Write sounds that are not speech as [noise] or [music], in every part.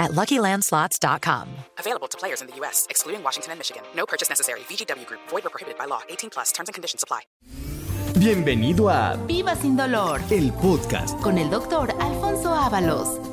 at LuckyLandSlots.com. Available to players in the U.S., excluding Washington and Michigan. No purchase necessary. VGW Group. Void or prohibited by law. 18 plus. Terms and conditions apply. Bienvenido a Viva sin dolor el podcast. con el doctor Alfonso Ábalos.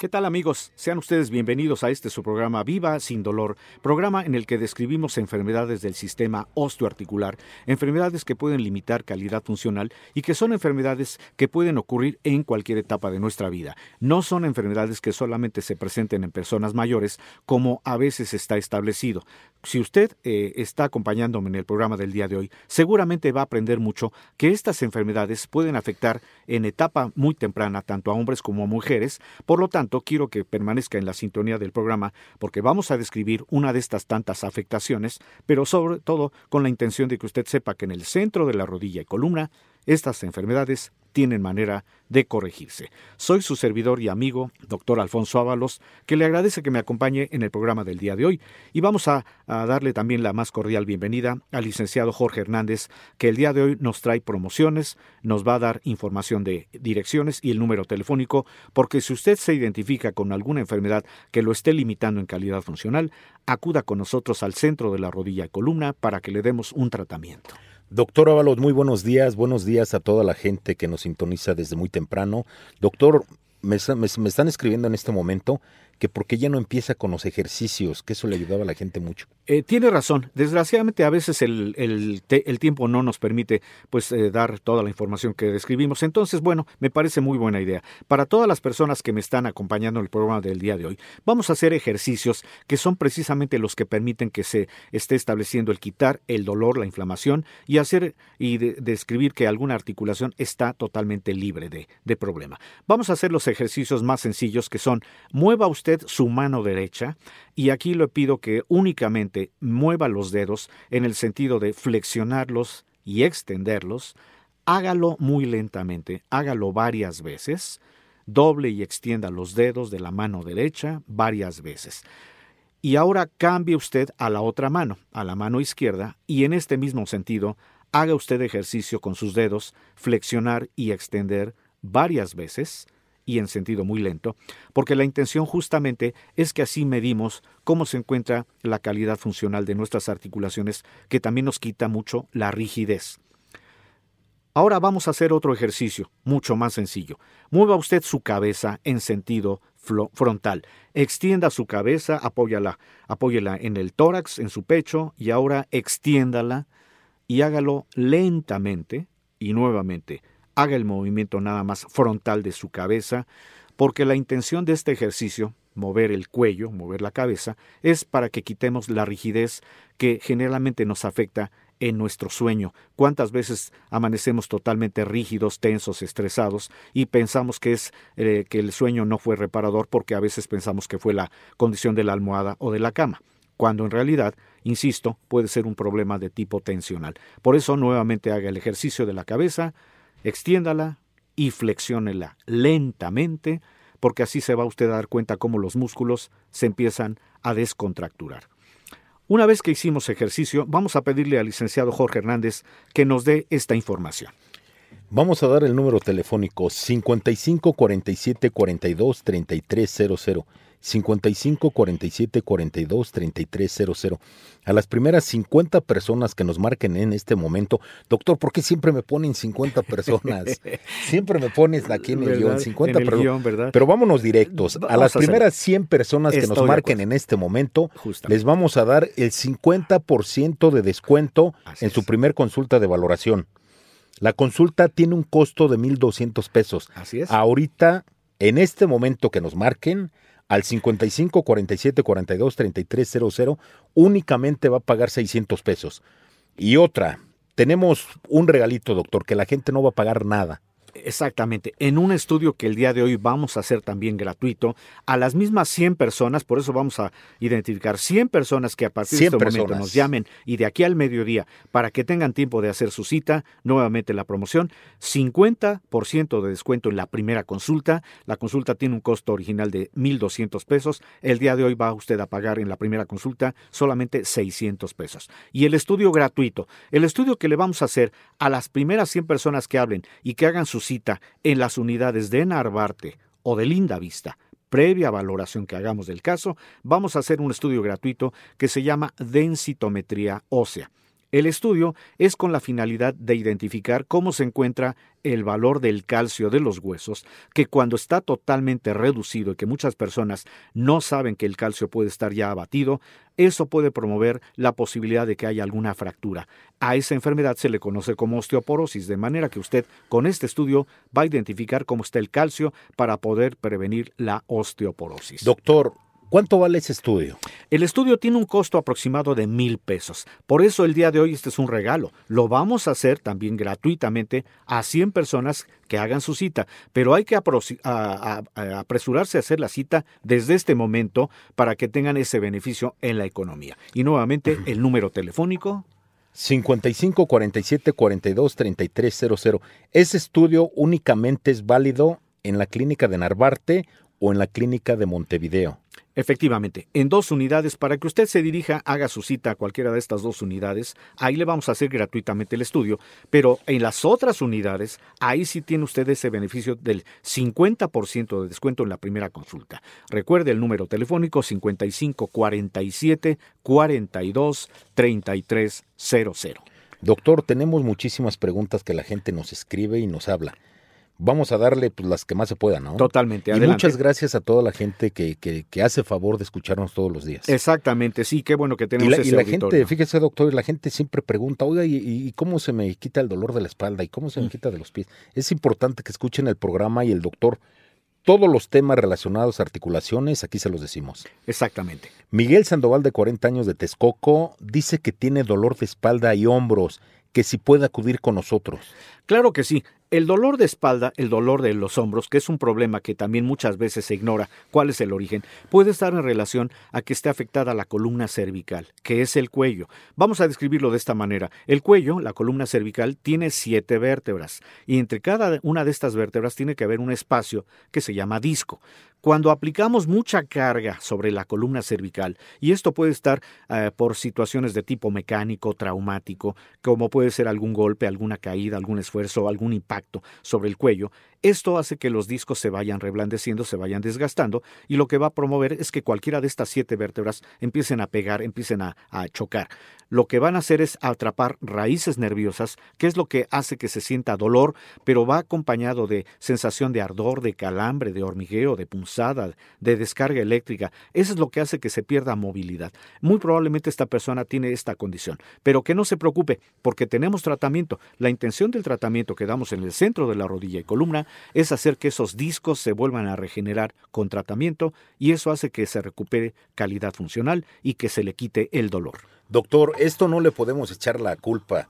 ¿Qué tal amigos? Sean ustedes bienvenidos a este su programa Viva sin dolor, programa en el que describimos enfermedades del sistema osteoarticular, enfermedades que pueden limitar calidad funcional y que son enfermedades que pueden ocurrir en cualquier etapa de nuestra vida. No son enfermedades que solamente se presenten en personas mayores, como a veces está establecido. Si usted eh, está acompañándome en el programa del día de hoy, seguramente va a aprender mucho que estas enfermedades pueden afectar en etapa muy temprana tanto a hombres como a mujeres. Por lo tanto, quiero que permanezca en la sintonía del programa porque vamos a describir una de estas tantas afectaciones, pero sobre todo con la intención de que usted sepa que en el centro de la rodilla y columna estas enfermedades tienen manera de corregirse. Soy su servidor y amigo, doctor Alfonso Ábalos, que le agradece que me acompañe en el programa del día de hoy y vamos a, a, darle también la más cordial bienvenida al licenciado Jorge Hernández, que el día de hoy nos trae promociones, nos va a dar información de direcciones y el número telefónico, porque si usted se identifica con alguna enfermedad que lo esté limitando en calidad funcional, acuda con nosotros al centro de la rodilla y columna para que le demos un tratamiento. Doctor Ábalos, muy buenos días. Buenos días a toda la gente que nos sintoniza desde muy temprano. Doctor, me, me, me están escribiendo en este momento que porque ya no empieza con los ejercicios, que eso le ayudaba a la gente mucho. Eh, tiene razón. Desgraciadamente a veces el, el, tiempo no nos permite pues eh, dar toda la información que describimos. Entonces, bueno, me parece muy buena idea. Para todas las personas que me están acompañando en el programa del día de hoy, vamos a hacer ejercicios que son precisamente los que permiten que se esté estableciendo el quitar el dolor, la inflamación y hacer y de, describir que alguna articulación está totalmente libre de, de problema. Vamos a hacer los ejercicios más sencillos que son mueva usted su mano derecha y aquí le pido que únicamente mueva los dedos en el sentido de flexionarlos y extenderlos. Hágalo muy lentamente, hágalo varias veces. Doble y extienda los dedos de la mano derecha varias veces. Y ahora cambie usted a la otra mano, a la mano izquierda, y en este mismo sentido, haga usted ejercicio con sus dedos, flexionar y extender varias veces y en sentido muy lento, porque la intención justamente es que así medimos cómo se encuentra la calidad funcional de nuestras articulaciones, que también nos quita mucho la rigidez. Ahora vamos a hacer otro ejercicio, mucho más sencillo. Mueva usted su cabeza en sentido frontal. Extienda su cabeza, apóyala, apóyela en el tórax, en su pecho, y ahora extiéndala y hágalo lentamente y nuevamente haga el movimiento nada más frontal de su cabeza, porque la intención de este ejercicio, mover el cuello, mover la cabeza, es para que quitemos la rigidez que generalmente nos afecta en nuestro sueño. ¿Cuántas veces amanecemos totalmente rígidos, tensos, estresados y pensamos que es eh, que el sueño no fue reparador porque a veces pensamos que fue la condición de la almohada o de la cama? Cuando en realidad, insisto, puede ser un problema de tipo tensional. Por eso nuevamente haga el ejercicio de la cabeza, extiéndala y flexiónela lentamente, porque así se va usted a dar cuenta cómo los músculos se empiezan a descontracturar. Una vez que hicimos ejercicio, vamos a pedirle al licenciado Jorge Hernández que nos dé esta información. Vamos a dar el número telefónico 55 47 42 3300. 55 47 42 3300. A las primeras 50 personas que nos marquen en este momento, doctor, ¿por qué siempre me ponen 50 personas? [laughs] siempre me pones aquí en el guion 50 personas. Pero vámonos directos. Vamos a las primeras 100 personas que nos marquen en este momento, Justamente. les vamos a dar el 50% de descuento Así en su primer consulta de valoración. La consulta tiene un costo de 1,200 pesos. Así es. Ahorita, en este momento que nos marquen, al 55 47 42 33 00 únicamente va a pagar 600 pesos. Y otra, tenemos un regalito, doctor, que la gente no va a pagar nada. Exactamente. En un estudio que el día de hoy vamos a hacer también gratuito, a las mismas 100 personas, por eso vamos a identificar 100 personas que a partir de 100 este momento nos llamen y de aquí al mediodía para que tengan tiempo de hacer su cita, nuevamente la promoción, 50% de descuento en la primera consulta. La consulta tiene un costo original de 1.200 pesos. El día de hoy va usted a pagar en la primera consulta solamente 600 pesos. Y el estudio gratuito, el estudio que le vamos a hacer a las primeras 100 personas que hablen y que hagan su cita en las unidades de Narvarte o de Linda Vista, previa valoración que hagamos del caso, vamos a hacer un estudio gratuito que se llama densitometría ósea. El estudio es con la finalidad de identificar cómo se encuentra el valor del calcio de los huesos, que cuando está totalmente reducido y que muchas personas no saben que el calcio puede estar ya abatido, eso puede promover la posibilidad de que haya alguna fractura. A esa enfermedad se le conoce como osteoporosis, de manera que usted con este estudio va a identificar cómo está el calcio para poder prevenir la osteoporosis. Doctor, ¿cuánto vale ese estudio? El estudio tiene un costo aproximado de mil pesos. Por eso el día de hoy este es un regalo. Lo vamos a hacer también gratuitamente a 100 personas que hagan su cita. Pero hay que aproxi- a- a- a- apresurarse a hacer la cita desde este momento para que tengan ese beneficio en la economía. Y nuevamente el número telefónico 55 47 42 33 00. ¿Ese estudio únicamente es válido en la clínica de Narvarte o en la clínica de Montevideo? Efectivamente, en dos unidades para que usted se dirija, haga su cita a cualquiera de estas dos unidades, ahí le vamos a hacer gratuitamente el estudio, pero en las otras unidades, ahí sí tiene usted ese beneficio del 50% de descuento en la primera consulta. Recuerde el número telefónico 55 47 42 33 00. Doctor, tenemos muchísimas preguntas que la gente nos escribe y nos habla. Vamos a darle pues, las que más se puedan, ¿no? Totalmente, Y adelante. muchas gracias a toda la gente que, que- que hace favor de escucharnos todos los días. Exactamente, sí, qué bueno que Y tenemos la, y la auditorio. gente, fíjese doctor, y la gente siempre pregunta, oiga, ¿y, y cómo se me quita el dolor de la espalda? ¿Y cómo se me quita de los pies? Es importante que escuchen el programa y el doctor, todos los temas relacionados a articulaciones, aquí se los decimos. Exactamente. Miguel Sandoval, de 40 años de Texcoco, dice que tiene dolor de espalda y hombros, que si puede acudir con nosotros. Claro que sí. El dolor de espalda, el dolor de los hombros, que es un problema que también muchas veces se ignora cuál es el origen, puede estar en relación a que esté afectada la columna cervical, que es el cuello. Vamos a describirlo de esta manera. El cuello, la columna cervical, tiene siete vértebras y entre cada una de estas vértebras tiene que haber un espacio que se llama disco. Cuando aplicamos mucha carga sobre la columna cervical, y esto puede estar eh, por situaciones de tipo mecánico, traumático, como puede ser algún golpe, alguna caída, algún esfuerzo, algún impacto sobre el cuello, esto hace que los discos se vayan reblandeciendo, se vayan desgastando, y lo que va a promover es que cualquiera de estas siete vértebras empiecen a pegar, empiecen a, chocar. Lo que van a hacer es atrapar raíces nerviosas, que es lo que hace que se sienta dolor, pero va acompañado de sensación de ardor, de calambre, de hormigueo, de punzada, de descarga eléctrica. Eso es lo que hace que se pierda movilidad. Muy probablemente esta persona tiene esta condición, pero que no se preocupe, porque tenemos tratamiento. La intención del tratamiento que damos en el centro de la rodilla y columna es hacer que esos discos se vuelvan a regenerar con tratamiento y eso hace que se recupere calidad funcional y que se le quite el dolor. Doctor, esto no le podemos echar la culpa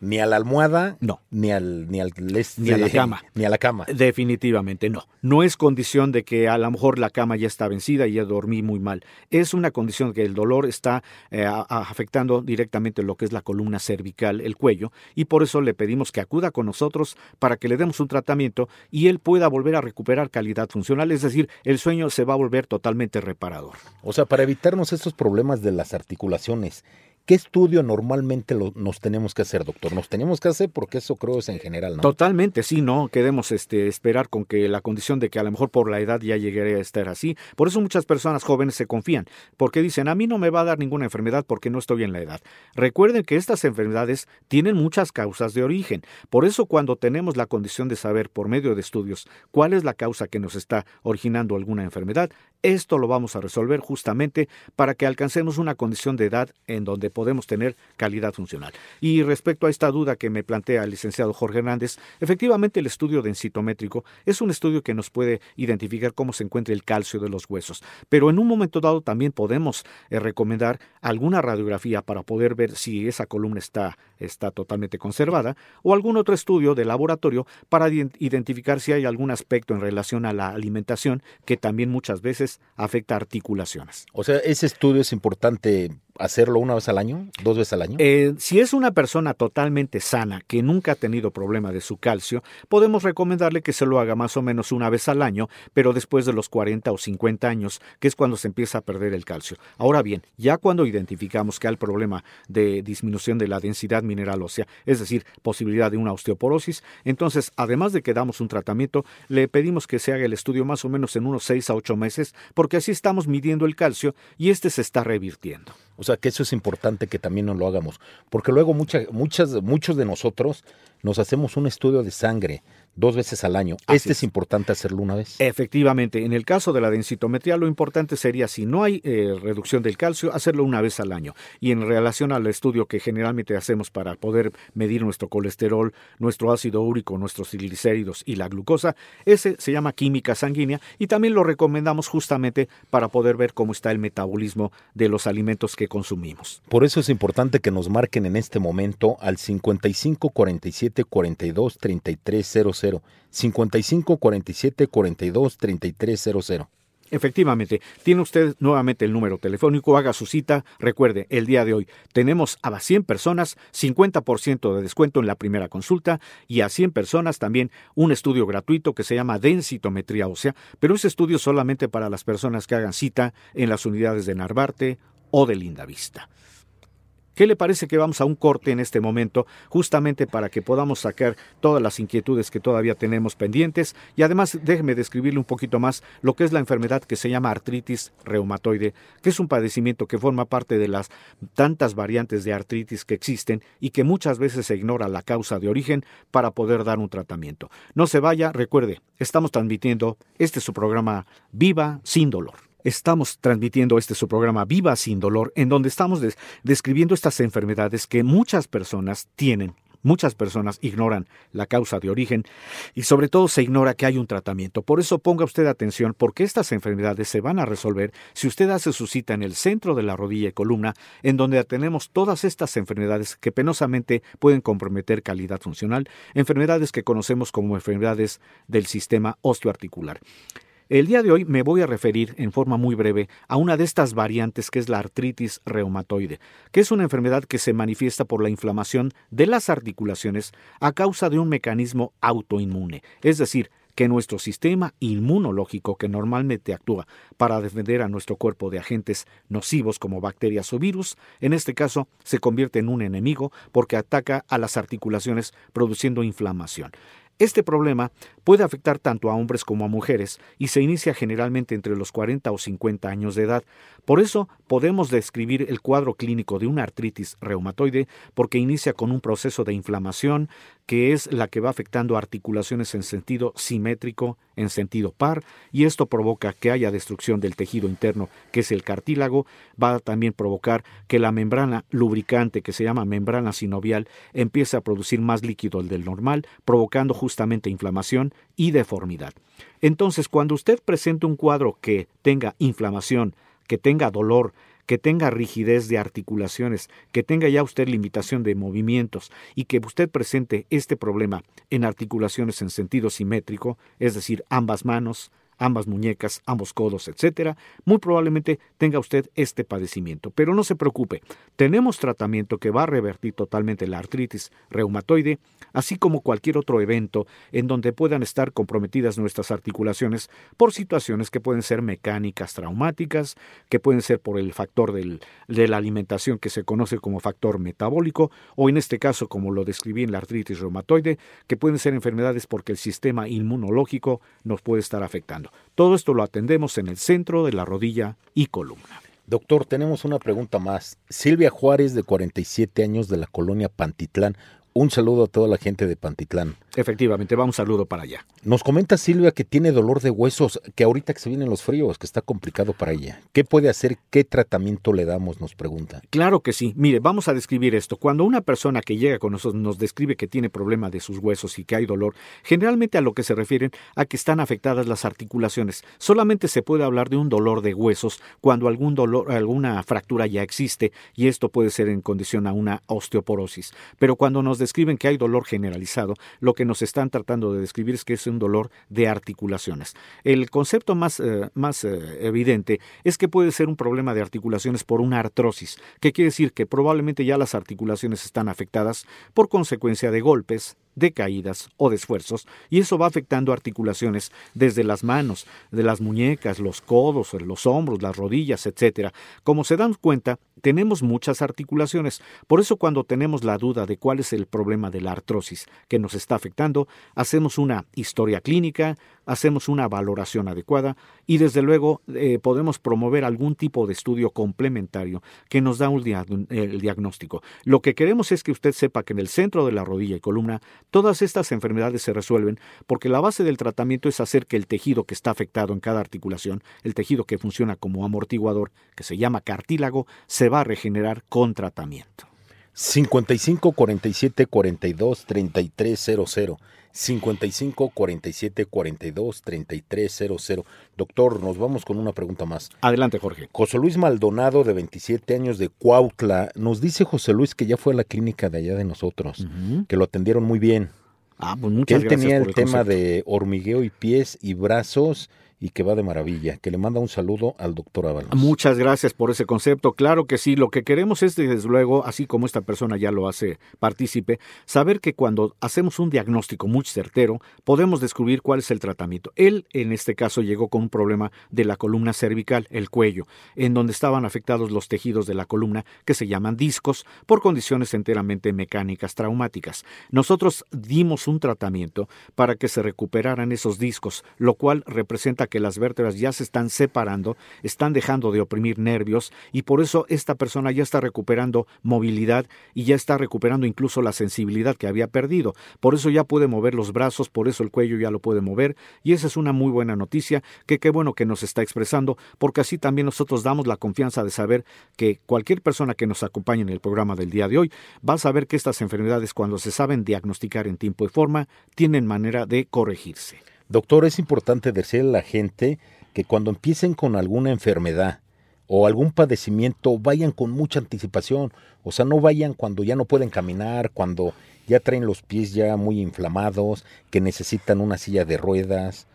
ni a la almohada, No. ni al ni al este, Ni a la cama. ni a la cama. Definitivamente no. No es condición de que a lo mejor la cama ya está vencida y ya dormí muy mal. Es una condición que el dolor está eh, afectando directamente lo que es la columna cervical, el cuello, y por eso le pedimos que acuda con nosotros para que le demos un tratamiento y él pueda volver a recuperar calidad funcional, es decir, el sueño se va a volver totalmente reparador. O sea, para evitarnos estos problemas de las articulaciones, ¿qué estudio normalmente lo- nos tenemos que hacer, doctor? Nos tenemos que hacer porque eso creo es en general, ¿no? Totalmente, sí, no queremos este, esperar con que la condición de que a lo mejor por la edad ya llegué a estar así. Por eso muchas personas jóvenes se confían, porque dicen, a mí no me va a dar ninguna enfermedad porque no estoy en la edad. Recuerden que estas enfermedades tienen muchas causas de origen. Por eso cuando tenemos la condición de saber por medio de estudios cuál es la causa que nos está originando alguna enfermedad, Esto lo vamos a resolver justamente para que alcancemos una condición de edad en donde podemos tener calidad funcional. Y respecto a esta duda que me plantea el licenciado Jorge Hernández, efectivamente el estudio densitométrico es un estudio que nos puede identificar cómo se encuentra el calcio de los huesos, pero en un momento dado también podemos eh, recomendar alguna radiografía para poder ver si esa columna está, está totalmente conservada o algún otro estudio de laboratorio para identificar si hay algún aspecto en relación a la alimentación que también muchas veces afecta articulaciones. O sea, ese estudio es importante hacerlo una vez al año, dos veces al año? Eh, si es una persona totalmente sana, que nunca ha tenido problema de su calcio, podemos recomendarle que se lo haga más o menos una vez al año, pero después de los 40 o 50 años, que es cuando se empieza a perder el calcio. Ahora bien, ya cuando identificamos que hay problema de disminución de la densidad mineral ósea, es decir, posibilidad de una osteoporosis, entonces, además de que damos un tratamiento, le pedimos que se haga el estudio más o menos en unos 6 a 8 meses, porque así estamos midiendo el calcio y este se está revirtiendo. O sea, que eso es importante que también nos lo hagamos, porque luego muchos de nosotros nos hacemos un estudio de sangre dos veces al año. este es. importante hacerlo una vez. Efectivamente, en el caso de la densitometría, lo importante sería, si no hay eh, reducción del calcio, hacerlo una vez al año. Y en relación al estudio que generalmente hacemos para poder medir nuestro colesterol, nuestro ácido úrico, nuestros triglicéridos y la glucosa, ese se llama química sanguínea y también lo recomendamos justamente para poder ver cómo está el metabolismo de los alimentos que consumimos. Por eso es importante que nos marquen en este momento al 55 47 42 33 00 55 47 42 3300. Efectivamente, tiene usted nuevamente el número telefónico, haga su cita. Recuerde, el día de hoy tenemos a 100 personas 50% de descuento en la primera consulta y a 100 personas también un estudio gratuito que se llama densitometría ósea, pero ese estudio solamente para las personas que hagan cita en las unidades de Narvarte o de Lindavista. ¿Qué le parece que vamos a un corte en este momento, justamente para que podamos sacar todas las inquietudes que todavía tenemos pendientes? Y además, déjeme describirle un poquito más lo que es la enfermedad que se llama artritis reumatoide, que es un padecimiento que forma parte de las tantas variantes de artritis que existen y que muchas veces se ignora la causa de origen para poder dar un tratamiento. No se vaya, recuerde, estamos transmitiendo este su programa Viva sin dolor. Estamos transmitiendo este su programa Viva sin dolor, en donde estamos describiendo estas enfermedades que muchas personas tienen. Muchas personas ignoran la causa de origen y sobre todo se ignora que hay un tratamiento. Por eso ponga usted atención porque estas enfermedades se van a resolver si usted hace su cita en el centro de la rodilla y columna, en donde tenemos todas estas enfermedades que penosamente pueden comprometer calidad funcional, enfermedades que conocemos como enfermedades del sistema osteoarticular. El día de hoy me voy a referir en forma muy breve a una de estas variantes que es la artritis reumatoide, que es una enfermedad que se manifiesta por la inflamación de las articulaciones a causa de un mecanismo autoinmune, es decir, que nuestro sistema inmunológico, que normalmente actúa para defender a nuestro cuerpo de agentes nocivos como bacterias o virus, en este caso se convierte en un enemigo porque ataca a las articulaciones produciendo inflamación. Este problema puede afectar tanto a hombres como a mujeres y se inicia generalmente entre los 40 o 50 años de edad. Por eso podemos describir el cuadro clínico de una artritis reumatoide porque inicia con un proceso de inflamación que es la que va afectando articulaciones en sentido simétrico, en sentido par, y esto provoca que haya destrucción del tejido interno, que es el cartílago, va a también provocar que la membrana lubricante, que se llama membrana sinovial, empiece a producir más líquido del normal, provocando justamente inflamación y deformidad. Entonces, cuando usted presente un cuadro que tenga inflamación, que tenga dolor, que tenga rigidez de articulaciones, que tenga ya usted limitación de movimientos y que usted presente este problema en articulaciones en sentido simétrico, es decir, ambas manos, ambas muñecas, ambos codos, etcétera, muy probablemente tenga usted este padecimiento. Pero no se preocupe, tenemos tratamiento que va a revertir totalmente la artritis reumatoide, así como cualquier otro evento en donde puedan estar comprometidas nuestras articulaciones por situaciones que pueden ser mecánicas traumáticas, que pueden ser por el factor del, de la alimentación que se conoce como factor metabólico, o en este caso, como lo describí en la artritis reumatoide, que pueden ser enfermedades porque el sistema inmunológico nos puede estar afectando. Todo esto lo atendemos en el centro de la rodilla y columna. Doctor, tenemos una pregunta más. Silvia Juárez, de 47 años, de la colonia Pantitlán. Un saludo a toda la gente de Pantitlán. Efectivamente, va un saludo para allá. Nos comenta Silvia que tiene dolor de huesos, que ahorita que se vienen los fríos, que está complicado para ella. ¿Qué puede hacer? ¿Qué tratamiento le damos? Nos pregunta. Claro que sí. Mire, vamos a describir esto. Cuando una persona que llega con nosotros nos describe que tiene problema de sus huesos y que hay dolor, generalmente a lo que se refieren a que están afectadas las articulaciones. Solamente se puede hablar de un dolor de huesos cuando algún dolor, alguna fractura ya existe y esto puede ser en condición a una osteoporosis. Pero cuando nos describen que hay dolor generalizado, lo que nos están tratando de describir es que es un dolor de articulaciones. El concepto más, eh, más eh, evidente es que puede ser un problema de articulaciones por una artrosis, que quiere decir que probablemente ya las articulaciones están afectadas por consecuencia de golpes, de caídas o de esfuerzos, y eso va afectando articulaciones desde las manos, de las muñecas, los codos, los hombros, las rodillas, etc. Como se dan cuenta, tenemos muchas articulaciones. Por eso cuando tenemos la duda de cuál es el problema de la artrosis que nos está afectando, hacemos una historia clínica, hacemos una valoración adecuada y desde luego eh, podemos promover algún tipo de estudio complementario que nos da el diagnóstico. Lo que queremos es que usted sepa que en el centro de la rodilla y columna todas estas enfermedades se resuelven porque la base del tratamiento es hacer que el tejido que está afectado en cada articulación, el tejido que funciona como amortiguador, que se llama cartílago, se va a regenerar con tratamiento. 55 47 42 3300 55 47 42 3300 Doctor, nos vamos con una pregunta más. Adelante, Jorge. José Luis Maldonado, de 27 años de Cuautla, nos dice José Luis que ya fue a la clínica de allá de nosotros, que lo atendieron muy bien. Ah, pues muchas que él tenía el, tema de hormigueo y pies y brazos y que va de maravilla. Que le manda un saludo al doctor Ábalos. Muchas gracias por ese concepto. Claro que sí, lo que queremos es, desde luego, así como esta persona ya lo hace partícipe, saber que cuando hacemos un diagnóstico muy certero, podemos descubrir cuál es el tratamiento. Él, en este caso, llegó con un problema de la columna cervical, el cuello, en donde estaban afectados los tejidos de la columna, que se llaman discos, por condiciones enteramente mecánicas traumáticas. Nosotros dimos un tratamiento para que se recuperaran esos discos, lo cual representa que las vértebras ya se están separando, están dejando de oprimir nervios y por eso esta persona ya está recuperando movilidad y ya está recuperando incluso la sensibilidad que había perdido. Por eso ya puede mover los brazos, por eso el cuello ya lo puede mover y esa es una muy buena noticia que qué bueno que nos está expresando porque así también nosotros damos la confianza de saber que cualquier persona que nos acompañe en el programa del día de hoy va a saber que estas enfermedades cuando se saben diagnosticar en tiempo y forma tienen manera de corregirse. Doctor, es importante decirle a la gente que cuando empiecen con alguna enfermedad o algún padecimiento, vayan con mucha anticipación. O sea, no vayan cuando ya no pueden caminar, cuando ya traen los pies ya muy inflamados, que necesitan una silla de ruedas.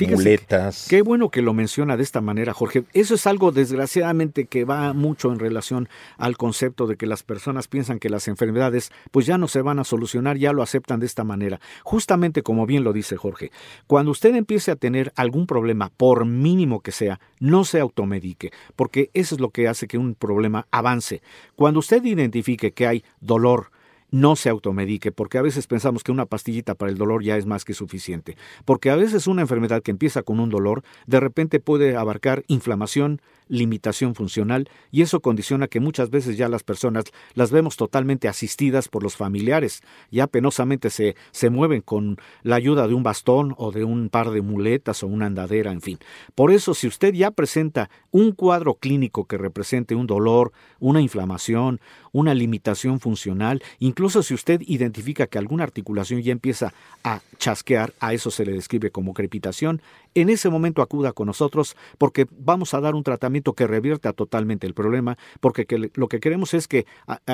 Muletas. Qué bueno que lo menciona de esta manera, Jorge. Eso es algo, desgraciadamente, que va mucho en relación al concepto de que las personas piensan que las enfermedades, pues ya no se van a solucionar, ya lo aceptan de esta manera. Justamente como bien lo dice Jorge, cuando usted empiece a tener algún problema, por mínimo que sea, no se automedique, porque eso es lo que hace que un problema avance. Cuando usted identifique que hay dolor, no se automedique, porque a veces pensamos que una pastillita para el dolor ya es más que suficiente, porque a veces una enfermedad que empieza con un dolor, de repente puede abarcar inflamación, limitación funcional y eso condiciona que muchas veces ya las personas las vemos totalmente asistidas por los familiares, ya penosamente se, se mueven con la ayuda de un bastón o de un par de muletas o una andadera, en fin. Por eso, si usted ya presenta un cuadro clínico que represente un dolor, una inflamación, una limitación funcional, incluso si usted identifica que alguna articulación ya empieza a chasquear, a eso se le describe como crepitación, en ese momento acuda con nosotros porque vamos a dar un tratamiento que revierta totalmente el problema, porque lo que queremos es que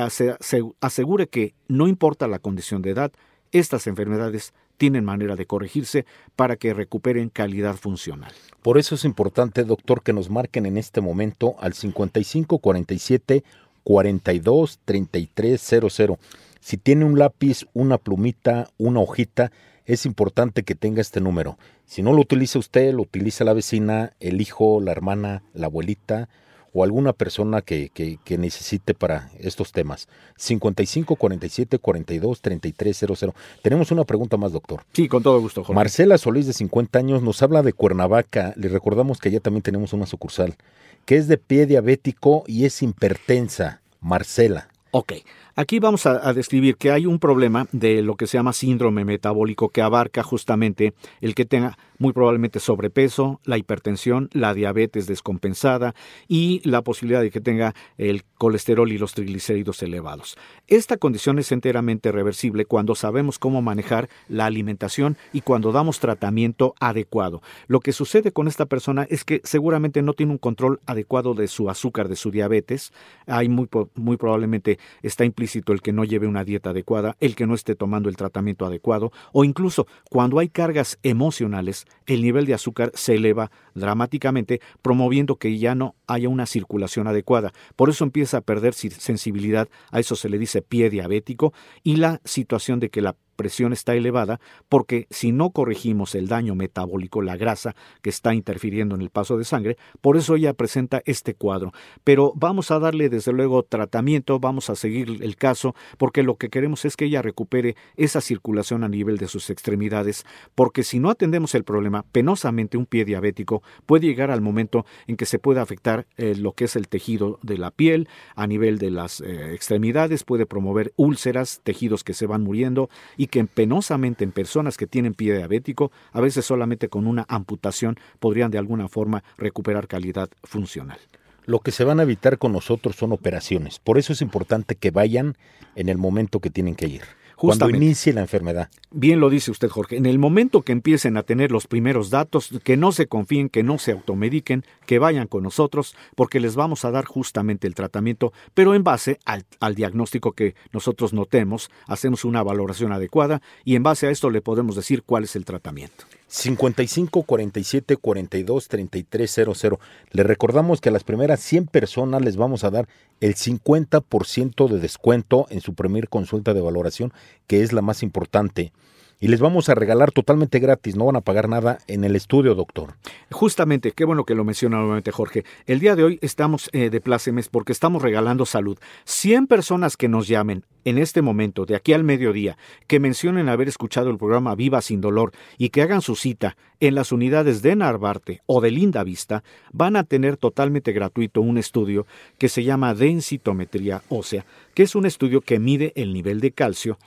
se asegure que no importa la condición de edad, estas enfermedades tienen manera de corregirse para que recuperen calidad funcional. Por eso es importante, doctor, que nos marquen en este momento al 5547 42 3300. Si tiene un lápiz, una plumita, una hojita, es importante que tenga este número. Si no lo utiliza usted, lo utiliza la vecina, el hijo, la hermana, la abuelita o alguna persona que, que, necesite para estos temas. 55 47 42 33 00. Tenemos una pregunta más, doctor. Sí, con todo gusto, Jorge. Marcela Solís, de 50 años, nos habla de Cuernavaca. Le recordamos que allá también tenemos una sucursal, que es de pie diabético y es hipertensa. Marcela. Ok, aquí vamos a, describir que hay un problema de lo que se llama síndrome metabólico que abarca justamente el que tenga muy probablemente sobrepeso, la hipertensión, la diabetes descompensada y la posibilidad de que tenga el colesterol y los triglicéridos elevados. Esta condición es enteramente reversible cuando sabemos cómo manejar la alimentación y cuando damos tratamiento adecuado. Lo que sucede con esta persona es que seguramente no tiene un control adecuado de su azúcar, de su diabetes. Hay muy, muy probablemente está el que no lleve una dieta adecuada, el que no esté tomando el tratamiento adecuado o incluso cuando hay cargas emocionales el nivel de azúcar se eleva dramáticamente, promoviendo que ya no haya una circulación adecuada. Por eso empieza a perder sensibilidad, a eso se le dice pie diabético, y la situación de que la presión está elevada porque si no corregimos el daño metabólico, la grasa que está interfiriendo en el paso de sangre, por eso ella presenta este cuadro. Pero vamos a darle desde luego tratamiento, vamos a seguir el caso, porque lo que queremos es que ella recupere esa circulación a nivel de sus extremidades, porque si no atendemos el problema, penosamente un pie diabético puede llegar al momento en que se puede afectar eh, lo que es el tejido de la piel, a nivel de las eh, extremidades, puede promover úlceras, tejidos que se van muriendo, que penosamente en personas que tienen pie diabético, a veces solamente con una amputación podrían de alguna forma recuperar calidad funcional. Lo que se van a evitar con nosotros son operaciones. Por eso es importante que vayan en el momento que tienen que ir. Cuando inicie la enfermedad. Bien lo dice usted, Jorge. En el momento que empiecen a tener los primeros datos, que no se confíen, que no se automediquen, que vayan con nosotros, porque les vamos a dar justamente el tratamiento, pero en base al, al diagnóstico que nosotros notemos, hacemos una valoración adecuada y en base a esto le podemos decir cuál es el tratamiento. 55 47 42 33 00. Le recordamos que a las primeras 100 personas les vamos a dar el 50% de descuento en su primer consulta de valoración, que es la más importante y les vamos a regalar totalmente gratis, no van a pagar nada en el estudio, doctor. Justamente, qué bueno que lo menciona nuevamente Jorge. El día de hoy estamos eh, de plácemes porque estamos regalando salud. 100 personas que nos llamen en este momento, de aquí al mediodía, que mencionen haber escuchado el programa Viva sin dolor y que hagan su cita en las unidades de Narvarte o de Linda Vista, van a tener totalmente gratuito un estudio que se llama densitometría ósea, que es un estudio que mide el nivel de calcio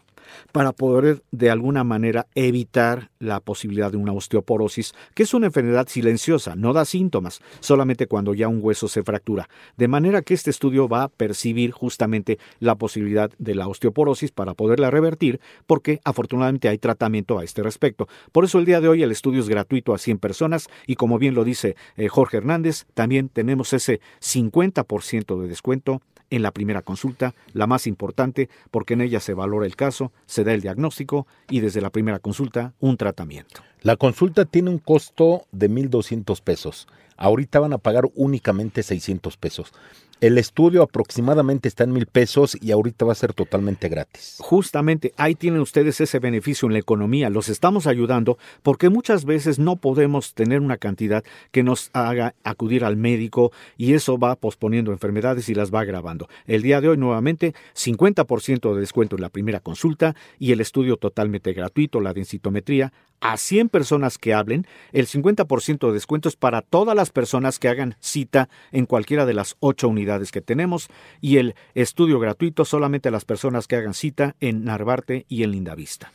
para poder de alguna manera evitar la posibilidad de una osteoporosis, que es una enfermedad silenciosa, no da síntomas, solamente cuando ya un hueso se fractura. De manera que este estudio va a percibir justamente la posibilidad de la osteoporosis para poderla revertir, porque afortunadamente hay tratamiento a este respecto. Por eso el día de hoy el estudio es gratuito a 100 personas y como bien lo dice eh, Jorge Hernández, también tenemos ese 50% de descuento en la primera consulta, la más importante porque en ella se valora el caso, se da el diagnóstico y desde la primera consulta un tratamiento. La consulta tiene un costo de 1.200 pesos. Ahorita van a pagar únicamente 600 pesos. El estudio aproximadamente está en mil pesos y ahorita va a ser totalmente gratis. Justamente ahí tienen ustedes ese beneficio en la economía. Los estamos ayudando porque muchas veces no podemos tener una cantidad que nos haga acudir al médico y eso va posponiendo enfermedades y las va agravando. El día de hoy nuevamente 50% de descuento en la primera consulta y el estudio totalmente gratuito, la densitometría, a 100 personas que hablen, el 50% de descuento es para todas las personas que hagan cita en cualquiera de las ocho unidades que tenemos y el estudio gratuito solamente a las personas que hagan cita en Narvarte y en Lindavista.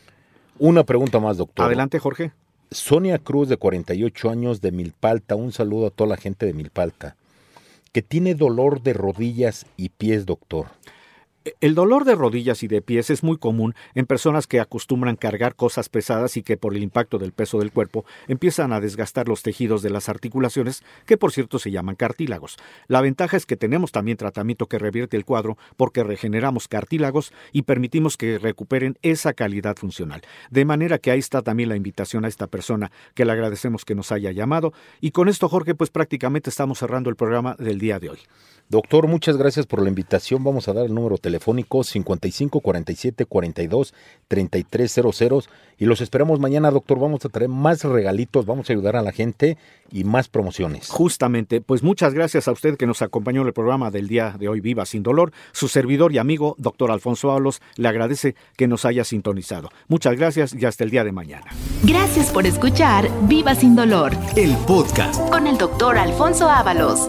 Una pregunta más, doctor. Adelante, Jorge. Sonia Cruz, de 48 años, de Milpalta. Un saludo a toda la gente de Milpalta. Que tiene dolor de rodillas y pies, doctor. El dolor de rodillas y de pies es muy común en personas que acostumbran cargar cosas pesadas y que por el impacto del peso del cuerpo empiezan a desgastar los tejidos de las articulaciones, que por cierto se llaman cartílagos. La ventaja es que tenemos también tratamiento que revierte el cuadro porque regeneramos cartílagos y permitimos que recuperen esa calidad funcional. De manera que ahí está también la invitación a esta persona que le agradecemos que nos haya llamado y con esto Jorge pues prácticamente estamos cerrando el programa del día de hoy. Doctor, muchas gracias por la invitación. Vamos a dar el número telefónico 55 47 42 3300 y los esperamos mañana, doctor. Vamos a traer más regalitos, vamos a ayudar a la gente y más promociones. Justamente, pues muchas gracias a usted que nos acompañó en el programa del día de hoy Viva sin dolor. Su servidor y amigo, doctor Alfonso Ábalos, le agradece que nos haya sintonizado. Muchas gracias y hasta el día de mañana. Gracias por escuchar Viva sin dolor. El podcast con el doctor Alfonso Ábalos.